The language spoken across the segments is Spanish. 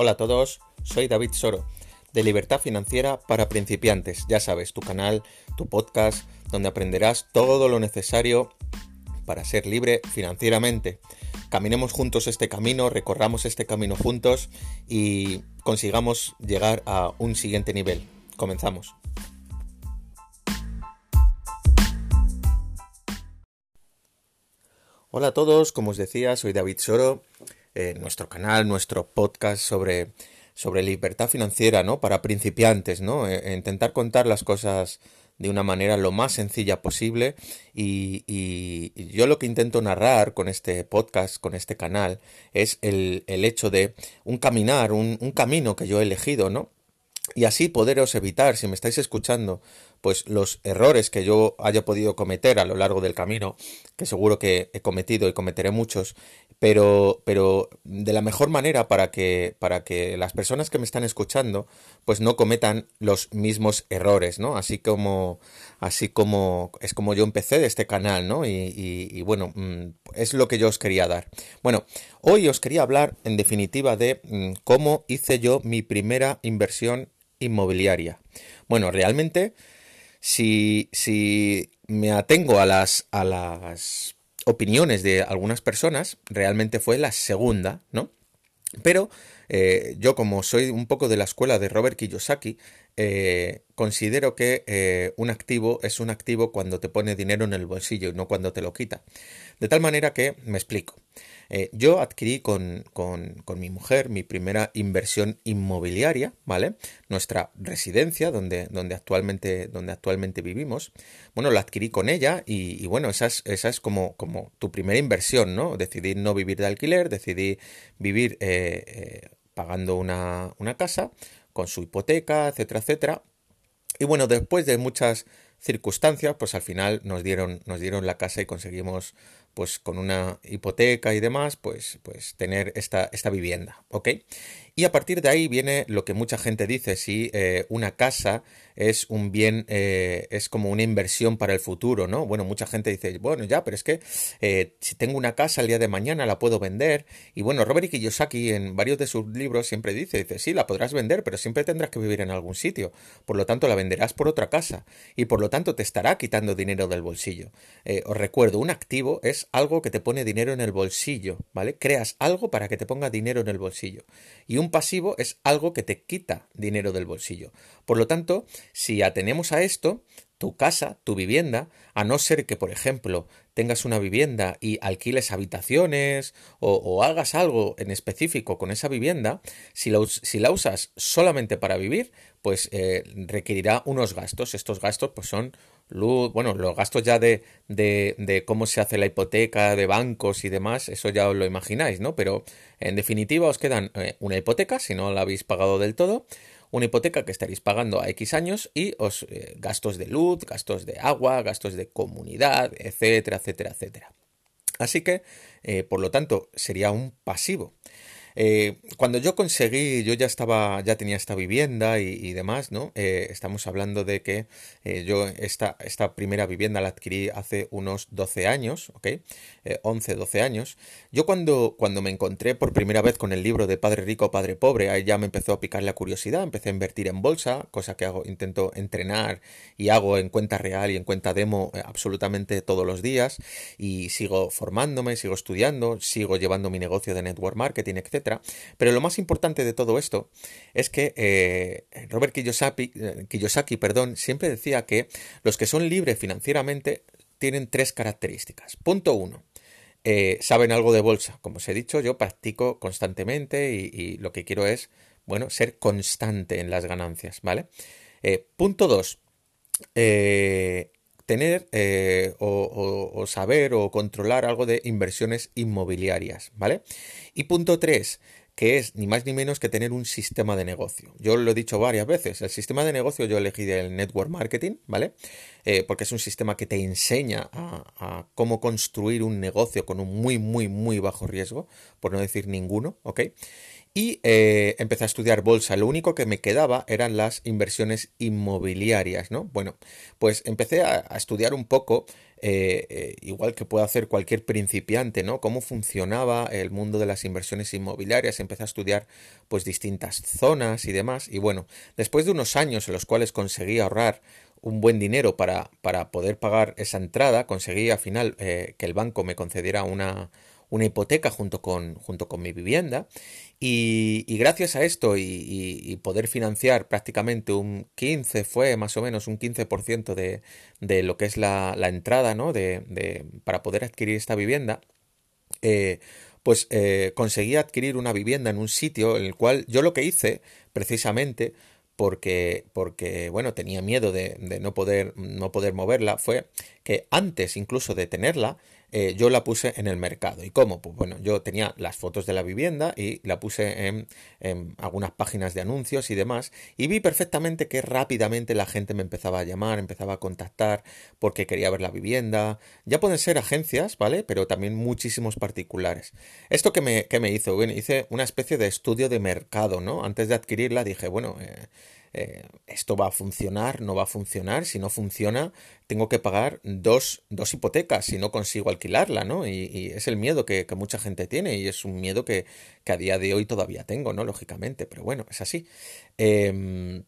Hola a todos, soy David Soro, de Libertad Financiera para Principiantes. Ya sabes, tu canal, tu podcast, donde aprenderás todo lo necesario para ser libre financieramente. Caminemos juntos este camino, recorramos este camino juntos y consigamos llegar a un siguiente nivel. Comenzamos. Hola a todos, como os decía, soy David Soro eh, nuestro canal, nuestro podcast sobre, sobre libertad financiera, ¿no? Para principiantes, ¿no? Eh, intentar contar las cosas de una manera lo más sencilla posible y, yo lo que intento narrar con este podcast, con este canal, es el, el hecho de un caminar, un, un camino que yo he elegido, ¿no? y así poderos evitar, si me estáis escuchando, pues los errores que yo haya podido cometer a lo largo del camino, que seguro que he cometido y cometeré muchos, pero, pero de la mejor manera para que, para que las personas que me están escuchando, pues no cometan los mismos errores, ¿no? Así como, así como es como yo empecé de este canal, ¿no? Y, y bueno, mm, es lo que yo os quería dar. Bueno, hoy os quería hablar en definitiva de mm, cómo hice yo mi primera inversión inmobiliaria. Bueno, realmente, si, si me atengo a las, a las opiniones de algunas personas, realmente fue la segunda, ¿no? Pero eh, yo como soy un poco de la escuela de Robert Kiyosaki, eh, considero que eh, un activo es un activo cuando te pone dinero en el bolsillo y no cuando te lo quita. De tal manera que, me explico, eh, yo adquirí con, con, con, mi mujer mi primera inversión inmobiliaria, ¿vale? Nuestra residencia, donde, donde, actualmente, donde actualmente vivimos. Bueno, la adquirí con ella y, bueno, esa es, esa es como, como tu primera inversión, ¿no? Decidí no vivir de alquiler, decidí vivir pagando una, una casa con su hipoteca, etcétera, etcétera. Y bueno, después de muchas circunstancias, pues al final nos dieron, nos dieron la casa y conseguimos pues con una hipoteca y demás, pues, pues tener esta, esta vivienda, ¿ok? Y a partir de ahí viene lo que mucha gente dice, si eh, una casa es un bien, eh, es como una inversión para el futuro, ¿no? Bueno, mucha gente dice, bueno, ya, pero es que eh, si tengo una casa el día de mañana la puedo vender. Y bueno, Robert Kiyosaki en varios de sus libros siempre dice, dice, sí, la podrás vender, pero siempre tendrás que vivir en algún sitio. Por lo tanto, la venderás por otra casa. Y por lo tanto, te estará quitando dinero del bolsillo. os recuerdo, un activo es algo que te pone dinero en el bolsillo, ¿vale? Creas algo para que te ponga dinero en el bolsillo. Y un pasivo es algo que te quita dinero del bolsillo. Por lo tanto, si atenemos a esto, tu casa, tu vivienda, a no ser que, por ejemplo, tengas una vivienda y alquiles habitaciones o, hagas algo en específico con esa vivienda, si la, usas solamente para vivir, pues eh, requerirá unos gastos. Estos gastos pues son luz, bueno, los gastos ya de, de, de, cómo se hace la hipoteca, de bancos y demás, eso ya os lo imagináis, ¿no? Pero en definitiva os quedan eh, una hipoteca, si no la habéis pagado del todo, una hipoteca que estaréis pagando a X años y os eh, gastos de luz, gastos de agua, gastos de comunidad, etcétera, etcétera, etcétera. Así que, eh, por lo tanto, sería un pasivo. Eh, cuando yo conseguí, yo ya estaba, ya tenía esta vivienda y, demás, ¿no? Eh, estamos hablando de que eh, yo esta, esta primera vivienda la adquirí hace unos 12 años, ¿ok? 11, 12 años. Yo cuando, cuando me encontré por primera vez con el libro de Padre Rico, Padre Pobre, ahí ya me empezó a picar la curiosidad, empecé a invertir en bolsa, cosa que hago, intento entrenar y hago en cuenta real y en cuenta demo absolutamente todos los días y sigo formándome, sigo estudiando, sigo llevando mi negocio de network marketing, etc. Pero lo más importante de todo esto es que eh, Robert Kiyosaki, eh, Kiyosaki perdón, siempre decía que los que son libres financieramente tienen tres características. Punto uno. Eh, saben algo de bolsa. Como os he dicho, yo practico constantemente y, lo que quiero es, bueno, ser constante en las ganancias, ¿vale? punto dos tener eh, o, saber o controlar algo de inversiones inmobiliarias, ¿vale? Y punto 3, que es ni más ni menos que tener un sistema de negocio. Yo lo he dicho varias veces, el sistema de negocio yo elegí el network marketing, ¿vale? Eh, porque es un sistema que te enseña a, cómo construir un negocio con un muy, muy, muy bajo riesgo, por no decir ninguno, ¿ok? Y eh, empecé a estudiar bolsa. Lo único que me quedaba eran las inversiones inmobiliarias, ¿no? Bueno, pues empecé a, estudiar un poco, eh, eh, igual que puede hacer cualquier principiante, ¿no? Cómo funcionaba el mundo de las inversiones inmobiliarias. Empecé a estudiar, pues, distintas zonas y demás. Y bueno, después de unos años en los cuales conseguí ahorrar un buen dinero para, para poder pagar esa entrada, conseguí al final que el banco me concediera una una hipoteca junto con, junto con mi vivienda y, gracias a esto y, poder financiar prácticamente un 15, fue más o menos un 15% de, de lo que es la, entrada ¿no? de, de, para poder adquirir esta vivienda, eh, pues eh, conseguí adquirir una vivienda en un sitio en el cual yo lo que hice precisamente porque, porque bueno, tenía miedo de, de, no, poder, no poder moverla, fue que antes incluso de tenerla, eh, yo la puse en el mercado. ¿Y cómo? Pues bueno, yo tenía las fotos de la vivienda y la puse en, algunas páginas de anuncios y demás y vi perfectamente que rápidamente la gente me empezaba a llamar, empezaba a contactar porque quería ver la vivienda. Ya pueden ser agencias, ¿vale? Pero también muchísimos particulares. ¿Esto que me, me hizo? Bueno, hice una especie de estudio de mercado, ¿no? Antes de adquirirla dije, bueno... Eh, eh, esto va a funcionar, no va a funcionar, si no funciona, tengo que pagar dos, dos hipotecas si no consigo alquilarla, ¿no? Y, es el miedo que, mucha gente tiene y es un miedo que, a día de hoy todavía tengo, ¿no? Lógicamente, pero bueno, es así. Em,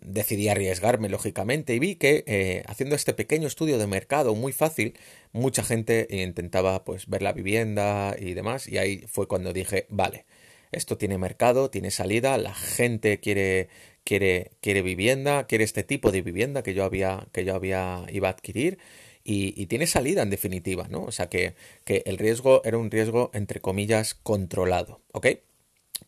decidí arriesgarme, lógicamente, y vi que eh, haciendo este pequeño estudio de mercado muy fácil, mucha gente intentaba pues ver la vivienda y demás, y ahí fue cuando dije, vale, esto tiene mercado, tiene salida, la gente quiere quiere, quiere vivienda, quiere este tipo de vivienda que yo había, que yo había, iba a adquirir. Y, tiene salida en definitiva, ¿no? O sea que, que el riesgo era un riesgo, entre comillas, controlado, ¿ok?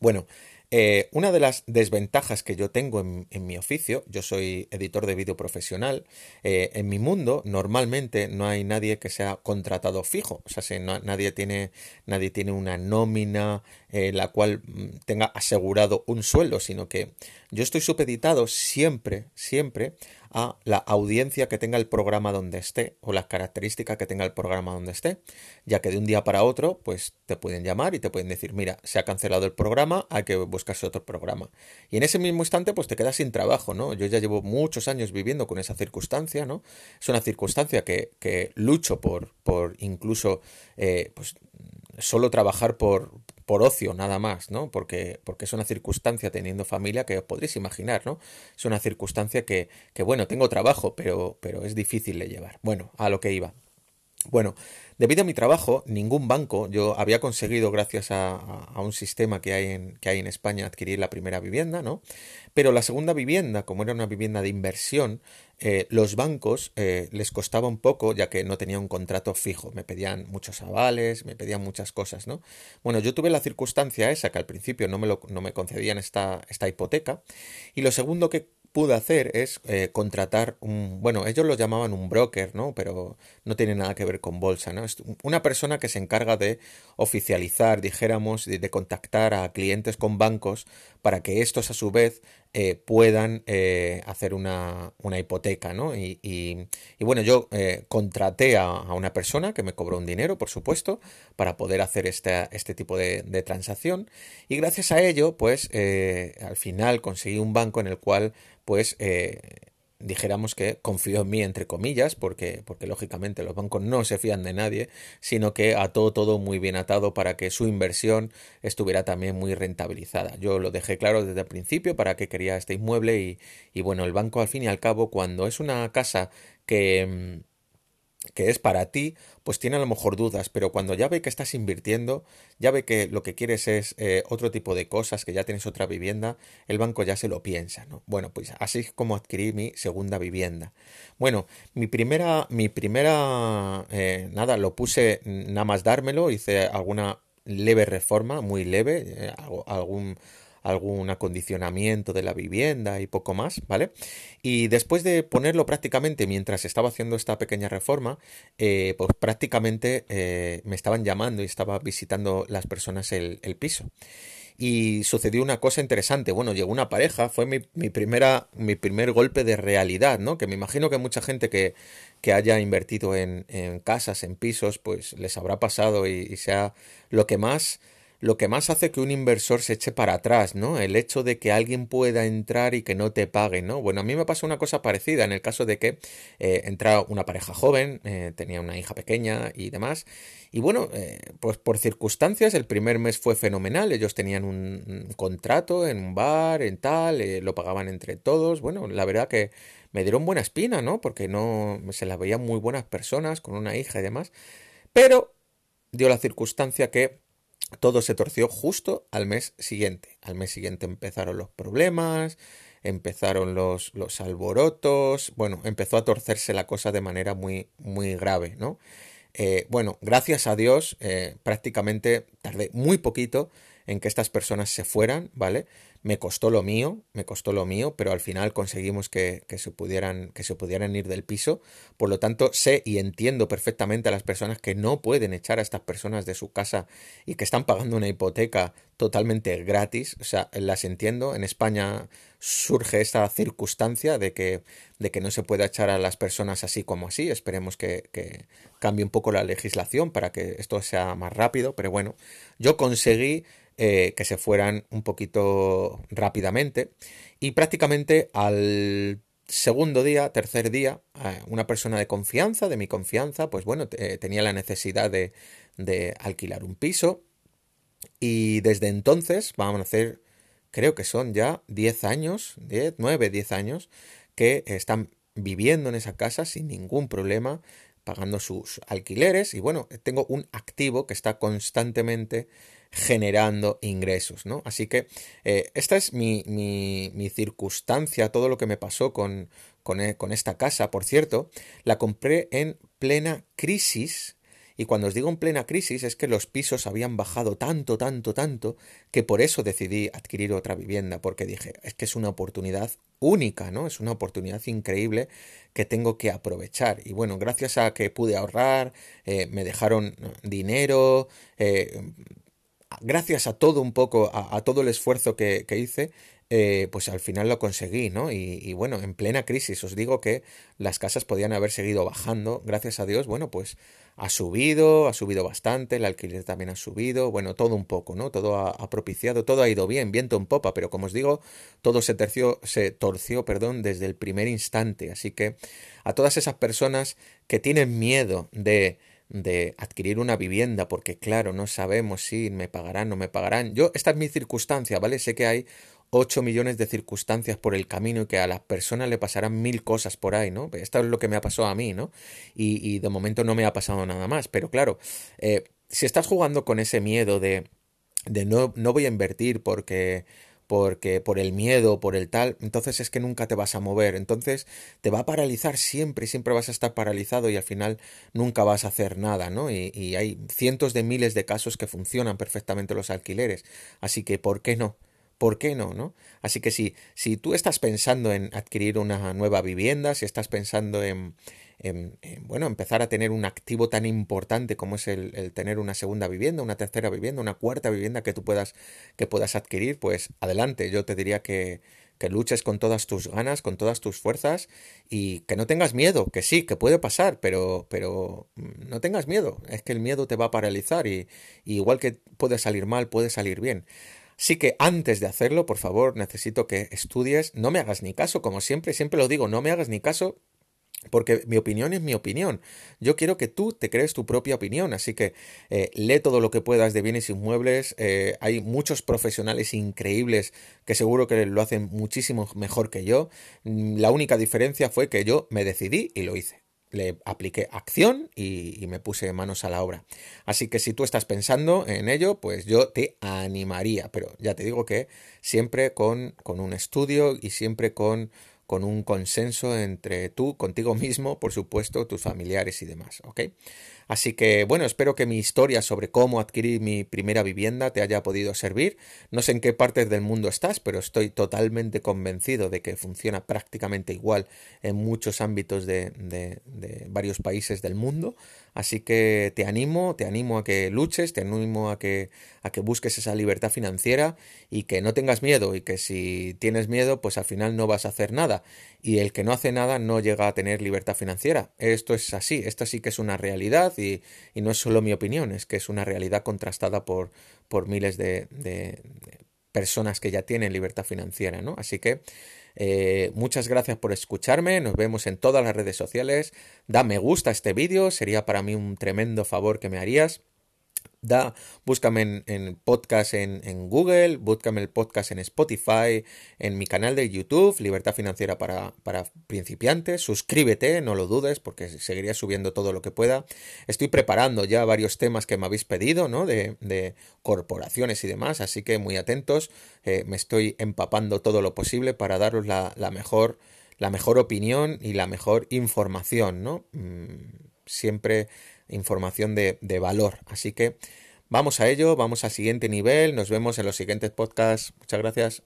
Bueno, eh, una de las desventajas que yo tengo en, mi oficio, yo soy editor de vídeo profesional, eh, en mi mundo normalmente no hay nadie que sea contratado fijo, o sea, nadie, tiene, nadie tiene una nómina eh, la cual mm, tenga asegurado un sueldo, sino que yo estoy supeditado siempre, siempre a la audiencia que tenga el programa donde esté o las características que tenga el programa donde esté, ya que de un día para otro pues te pueden llamar y te pueden decir, mira, se ha cancelado el programa, hay que buscarse otro programa. Y en ese mismo instante pues te quedas sin trabajo, ¿no? Yo ya llevo muchos años viviendo con esa circunstancia, ¿no? Es una circunstancia que, que lucho por, por incluso eh, pues solo trabajar por, por ocio nada más, ¿no? Porque, porque es una circunstancia teniendo familia que os podréis imaginar, ¿no? Es una circunstancia que, que bueno, tengo trabajo, pero, pero es difícil de llevar. Bueno, a lo que iba. Bueno, debido a mi trabajo, ningún banco, yo había conseguido, gracias a, un sistema que hay, en, que hay en España, adquirir la primera vivienda, ¿no? Pero la segunda vivienda, como era una vivienda de inversión, eh, los bancos eh, les costaba un poco, ya que no tenía un contrato fijo. Me pedían muchos avales, me pedían muchas cosas, ¿no? Bueno, yo tuve la circunstancia esa, que al principio no me, lo, no me concedían esta, esta hipoteca. Y lo segundo que pude hacer es eh, contratar un, bueno, ellos lo llamaban un broker, ¿no? Pero no tiene nada que ver con bolsa, ¿no? Es una persona que se encarga de oficializar, dijéramos, de, contactar a clientes con bancos para que estos a su vez eh, puedan eh, hacer una, una, hipoteca, ¿no? Y, y, bueno, yo contraté a, una persona que me cobró un dinero, por supuesto, para poder hacer este, este tipo de, de transacción y gracias a ello, pues al final conseguí un banco en el cual pues eh, dijéramos que confío en mí, entre comillas, porque, porque lógicamente los bancos no se fían de nadie, sino que ató todo muy bien atado para que su inversión estuviera también muy rentabilizada. Yo lo dejé claro desde el principio para qué quería este inmueble y, y bueno, el banco al fin y al cabo, cuando es una casa que mm, que es para ti, pues tiene a lo mejor dudas, pero cuando ya ve que estás invirtiendo, ya ve que lo que quieres es eh, otro tipo de cosas, que ya tienes otra vivienda, el banco ya se lo piensa, ¿no? Bueno, pues así es como adquirí mi segunda vivienda. Bueno, mi primera, mi primera, eh, nada, lo puse nada más dármelo, hice alguna leve reforma, muy leve, eh, algún algún acondicionamiento de la vivienda y poco más, ¿vale? Y después de ponerlo prácticamente mientras estaba haciendo esta pequeña reforma, eh, pues prácticamente eh, me estaban llamando y estaba visitando las personas el, piso y sucedió una cosa interesante. Bueno, llegó una pareja, fue mi, primera, mi primer golpe de realidad, ¿no? Que me imagino que mucha gente que, que haya invertido en, casas, en pisos, pues les habrá pasado y sea lo que más lo que más hace que un inversor se eche para atrás, ¿no? El hecho de que alguien pueda entrar y que no te pague, ¿no? Bueno, a mí me pasó una cosa parecida en el caso de que eh, entra una pareja joven, eh, tenía una hija pequeña y demás, y bueno, eh, pues por circunstancias el primer mes fue fenomenal, ellos tenían un, contrato en un bar, en tal, eh, lo pagaban entre todos, bueno, la verdad que me dieron buena espina, ¿no? Porque no se las veían muy buenas personas con una hija y demás, pero dio la circunstancia que todo se torció justo al mes siguiente. Al mes siguiente empezaron los problemas, empezaron los, los alborotos, bueno, empezó a torcerse la cosa de manera muy, muy grave, ¿no? Eh, bueno, gracias a Dios, eh, prácticamente tardé muy poquito en que estas personas se fueran, ¿vale? Me costó lo mío, me costó lo mío, pero al final conseguimos que, se pudieran, que se pudieran ir del piso. Por lo tanto, sé y entiendo perfectamente a las personas que no pueden echar a estas personas de su casa y que están pagando una hipoteca totalmente gratis. O sea, las entiendo. En España surge esta circunstancia de que, de que no se pueda echar a las personas así como así. Esperemos que, cambie un poco la legislación para que esto sea más rápido. Pero bueno, yo conseguí eh, que se fueran un poquito rápidamente y prácticamente al segundo día, tercer día, eh, una persona de confianza, de mi confianza, pues bueno, tenía la necesidad de, de, alquilar un piso y desde entonces, vamos a hacer, creo que son ya 10 años, 10, 9, 10 años, que están viviendo en esa casa sin ningún problema, pagando sus alquileres y bueno, tengo un activo que está constantemente generando ingresos, ¿no? Así que eh, esta es mi, mi, circunstancia, todo lo que me pasó con, con, eh, con esta casa. Por cierto, la compré en plena crisis y cuando os digo en plena crisis es que los pisos habían bajado tanto, tanto, tanto, que por eso decidí adquirir otra vivienda, porque dije, es que es una oportunidad única, ¿no? Es una oportunidad increíble que tengo que aprovechar. Y bueno, gracias a que pude ahorrar, eh, me dejaron dinero, eh, gracias a todo un poco, a, todo el esfuerzo que, hice, eh, pues al final lo conseguí, ¿no? Y, bueno, en plena crisis os digo que las casas podían haber seguido bajando, gracias a Dios, bueno, pues ha subido, ha subido bastante, el alquiler también ha subido, bueno, todo un poco, ¿no? Todo ha, propiciado, todo ha ido bien, viento en popa, pero como os digo, todo se, terció, se torció, perdón, desde el primer instante, así que a todas esas personas que tienen miedo de de adquirir una vivienda porque claro, no sabemos si me pagarán, o no me pagarán. Yo, esta es mi circunstancia, ¿vale? Sé que hay 8 millones de circunstancias por el camino y que a las personas le pasarán mil cosas por ahí, ¿no? Esto es lo que me ha pasado a mí, ¿no? Y, y de momento no me ha pasado nada más. Pero claro, eh, si estás jugando con ese miedo de, de no, no voy a invertir porque porque por el miedo, por el tal, entonces es que nunca te vas a mover, entonces te va a paralizar siempre, siempre vas a estar paralizado y al final nunca vas a hacer nada, ¿no? Y, y hay cientos de miles de casos que funcionan perfectamente los alquileres, así que ¿por qué no? ¿Por qué no, no? Así que si, si tú estás pensando en adquirir una nueva vivienda, si estás pensando en, bueno, empezar a tener un activo tan importante como es el, tener una segunda vivienda, una tercera vivienda, una cuarta vivienda que tú puedas, que puedas adquirir, pues adelante. Yo te diría que, que luches con todas tus ganas, con todas tus fuerzas y que no tengas miedo, que sí, que puede pasar, pero, pero mm, no tengas miedo. Es que el miedo te va a paralizar y, y igual que puede salir mal, puede salir bien. Así que antes de hacerlo, por favor, necesito que estudies, no me hagas ni caso, como siempre, siempre lo digo, no me hagas ni caso porque mi opinión es mi opinión. Yo quiero que tú te crees tu propia opinión. Así que eh, lee todo lo que puedas de bienes inmuebles. Eh, hay muchos profesionales increíbles que seguro que lo hacen muchísimo mejor que yo. Mm, la única diferencia fue que yo me decidí y lo hice. Le apliqué acción y, y me puse manos a la obra. Así que si tú estás pensando en ello, pues yo te animaría. Pero ya te digo que siempre con, con un estudio y siempre con con un consenso entre tú, contigo mismo, por supuesto, tus familiares y demás, ¿ok? Así que bueno, espero que mi historia sobre cómo adquirir mi primera vivienda te haya podido servir. No sé en qué partes del mundo estás, pero estoy totalmente convencido de que funciona prácticamente igual en muchos ámbitos de, de, de varios países del mundo. Así que te animo, te animo a que luches, te animo a que, a que busques esa libertad financiera y que no tengas miedo y que si tienes miedo, pues al final no vas a hacer nada. Y el que no hace nada no llega a tener libertad financiera. Esto es así, esto sí que es una realidad y, no es solo mi opinión, es que es una realidad contrastada por, por miles de, de, personas que ya tienen libertad financiera, ¿no? Así que eh, muchas gracias por escucharme, nos vemos en todas las redes sociales, da me gusta a este vídeo, sería para mí un tremendo favor que me harías da, búscame en, podcast en, Google, búscame el podcast en Spotify, en mi canal de YouTube, Libertad Financiera para, para, principiantes, suscríbete, no lo dudes, porque seguiría subiendo todo lo que pueda. Estoy preparando ya varios temas que me habéis pedido, ¿no? De, de corporaciones y demás, así que muy atentos, eh, me estoy empapando todo lo posible para daros la, la mejor la mejor opinión y la mejor información, ¿no? Mm, siempre información de, valor. Así que vamos a ello, vamos al siguiente nivel, nos vemos en los siguientes podcasts. Muchas gracias.